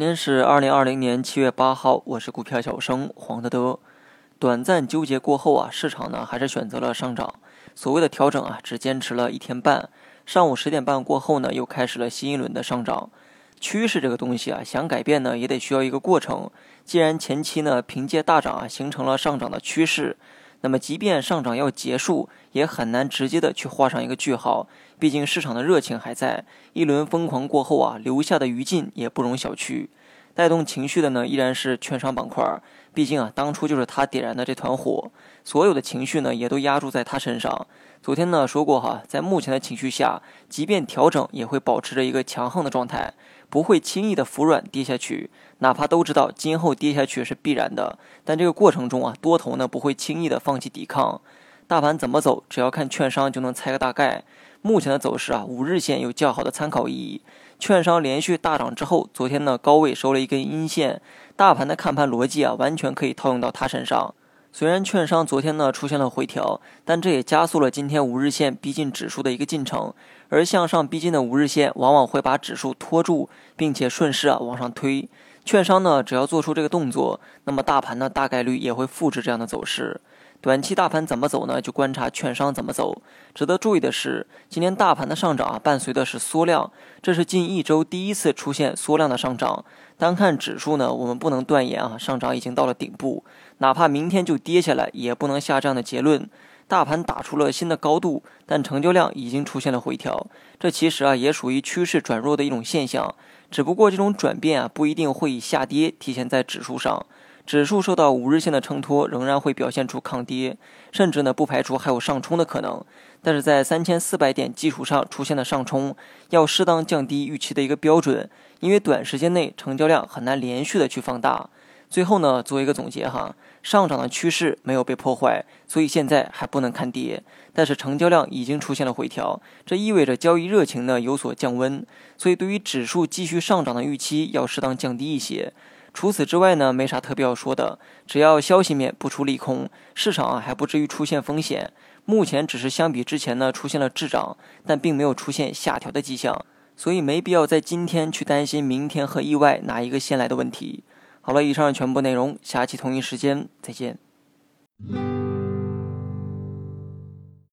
今天是二零二零年七月八号，我是股票小生黄德德。短暂纠结过后啊，市场呢还是选择了上涨。所谓的调整啊，只坚持了一天半。上午十点半过后呢，又开始了新一轮的上涨。趋势这个东西啊，想改变呢，也得需要一个过程。既然前期呢凭借大涨啊形成了上涨的趋势，那么即便上涨要结束，也很难直接的去画上一个句号。毕竟市场的热情还在，一轮疯狂过后啊，留下的余烬也不容小觑。带动情绪的呢，依然是券商板块。毕竟啊，当初就是他点燃的这团火，所有的情绪呢，也都压注在他身上。昨天呢说过哈，在目前的情绪下，即便调整，也会保持着一个强横的状态，不会轻易的服软跌下去。哪怕都知道今后跌下去是必然的，但这个过程中啊，多头呢不会轻易的放弃抵抗。大盘怎么走，只要看券商就能猜个大概。目前的走势啊，五日线有较好的参考意义。券商连续大涨之后，昨天呢高位收了一根阴线，大盘的看盘逻辑啊，完全可以套用到它身上。虽然券商昨天呢出现了回调，但这也加速了今天五日线逼近指数的一个进程。而向上逼近的五日线，往往会把指数拖住，并且顺势啊往上推。券商呢只要做出这个动作，那么大盘呢大概率也会复制这样的走势。短期大盘怎么走呢？就观察券商怎么走。值得注意的是，今天大盘的上涨啊，伴随的是缩量，这是近一周第一次出现缩量的上涨。单看指数呢，我们不能断言啊，上涨已经到了顶部。哪怕明天就跌下来，也不能下这样的结论。大盘打出了新的高度，但成交量已经出现了回调，这其实啊，也属于趋势转弱的一种现象。只不过这种转变啊，不一定会以下跌体现在指数上。指数受到五日线的承托，仍然会表现出抗跌，甚至呢不排除还有上冲的可能。但是在三千四百点基础上出现的上冲，要适当降低预期的一个标准，因为短时间内成交量很难连续的去放大。最后呢，做一个总结哈，上涨的趋势没有被破坏，所以现在还不能看跌。但是成交量已经出现了回调，这意味着交易热情呢有所降温，所以对于指数继续上涨的预期要适当降低一些。除此之外呢，没啥特别要说的。只要消息面不出利空，市场啊还不至于出现风险。目前只是相比之前呢出现了滞涨，但并没有出现下调的迹象，所以没必要在今天去担心明天和意外哪一个先来的问题。好了，以上全部内容，下期同一时间再见。